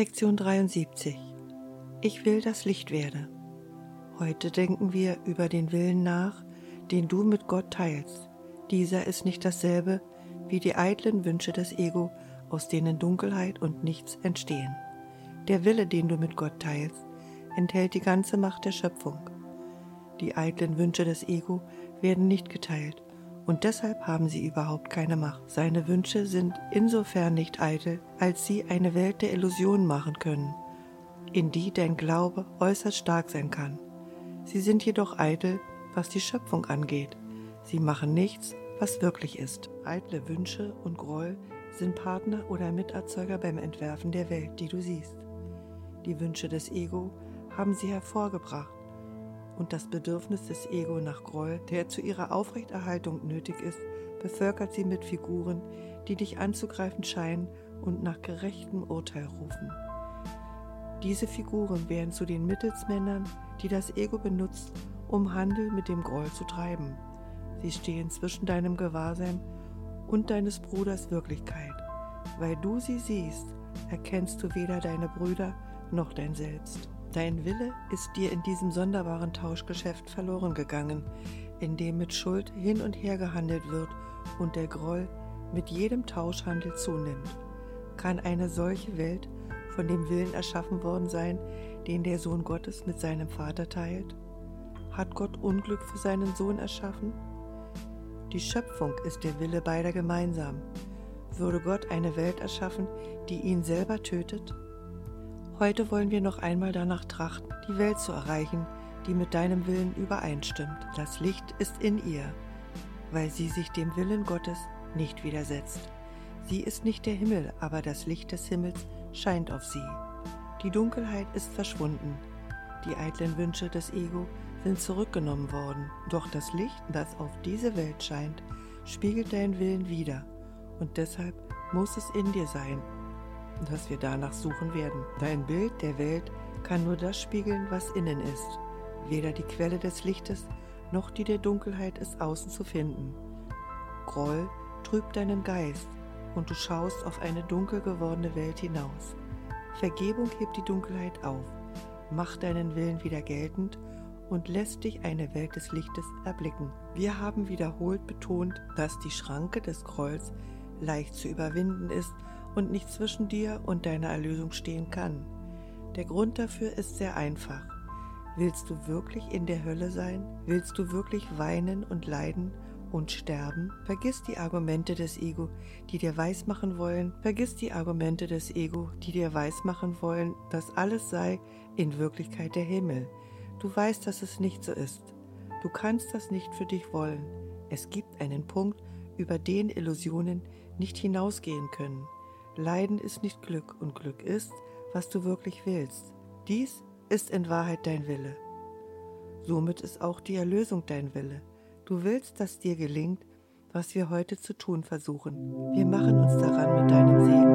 Lektion 73 Ich will das Licht werde. Heute denken wir über den Willen nach, den du mit Gott teilst. Dieser ist nicht dasselbe wie die eitlen Wünsche des Ego, aus denen Dunkelheit und nichts entstehen. Der Wille, den du mit Gott teilst, enthält die ganze Macht der Schöpfung. Die eitlen Wünsche des Ego werden nicht geteilt und deshalb haben sie überhaupt keine Macht. Seine Wünsche sind insofern nicht eitel, als sie eine Welt der Illusionen machen können, in die dein Glaube äußerst stark sein kann. Sie sind jedoch eitel, was die Schöpfung angeht. Sie machen nichts, was wirklich ist. Eitle Wünsche und Groll sind Partner oder Miterzeuger beim Entwerfen der Welt, die du siehst. Die Wünsche des Ego haben sie hervorgebracht und das Bedürfnis des Ego nach Groll, der zu ihrer Aufrechterhaltung nötig ist, bevölkert sie mit Figuren, die dich anzugreifen scheinen und nach gerechtem Urteil rufen. Diese Figuren werden zu den Mittelsmännern, die das Ego benutzt, um Handel mit dem Groll zu treiben. Sie stehen zwischen deinem Gewahrsein und deines Bruders Wirklichkeit. Weil du sie siehst, erkennst du weder deine Brüder noch dein Selbst. Dein Wille ist dir in diesem sonderbaren Tauschgeschäft verloren gegangen, in dem mit Schuld hin und her gehandelt wird und der Groll mit jedem Tauschhandel zunimmt. Kann eine solche Welt von dem Willen erschaffen worden sein, den der Sohn Gottes mit seinem Vater teilt? Hat Gott Unglück für seinen Sohn erschaffen? Die Schöpfung ist der Wille beider gemeinsam. Würde Gott eine Welt erschaffen, die ihn selber tötet? Heute wollen wir noch einmal danach trachten, die Welt zu erreichen, die mit deinem Willen übereinstimmt. Das Licht ist in ihr, weil sie sich dem Willen Gottes nicht widersetzt. Sie ist nicht der Himmel, aber das Licht des Himmels scheint auf sie. Die Dunkelheit ist verschwunden. Die eitlen Wünsche des Ego sind zurückgenommen worden, doch das Licht, das auf diese Welt scheint, spiegelt deinen Willen wider, und deshalb muss es in dir sein, dass wir danach suchen werden. Dein Bild der Welt kann nur das spiegeln, was innen ist. Weder die Quelle des Lichtes noch die der Dunkelheit ist außen zu finden. Groll trübt deinen Geist und du schaust auf eine dunkel gewordene Welt hinaus. Vergebung hebt die Dunkelheit auf, macht deinen Willen wieder geltend und lässt dich eine Welt des Lichtes erblicken. Wir haben wiederholt betont, dass die Schranke des Grolls leicht zu überwinden ist und nicht zwischen dir und deiner Erlösung stehen kann. Der Grund dafür ist sehr einfach. Willst du wirklich in der Hölle sein? Willst du wirklich weinen und leiden und sterben? Vergiss die Argumente des Ego, die dir weismachen wollen, vergiss die Argumente des Ego, die dir weismachen wollen, dass alles sei in Wirklichkeit der Himmel. Du weißt, dass es nicht so ist. Du kannst das nicht für dich wollen. Es gibt einen Punkt, über den Illusionen nicht hinausgehen können. Leiden ist nicht Glück und Glück ist, was du wirklich willst. Dies ist in Wahrheit dein Wille. Somit ist auch die Erlösung dein Wille. Du willst, dass dir gelingt, was wir heute zu tun versuchen. Wir machen uns daran mit deinem Segen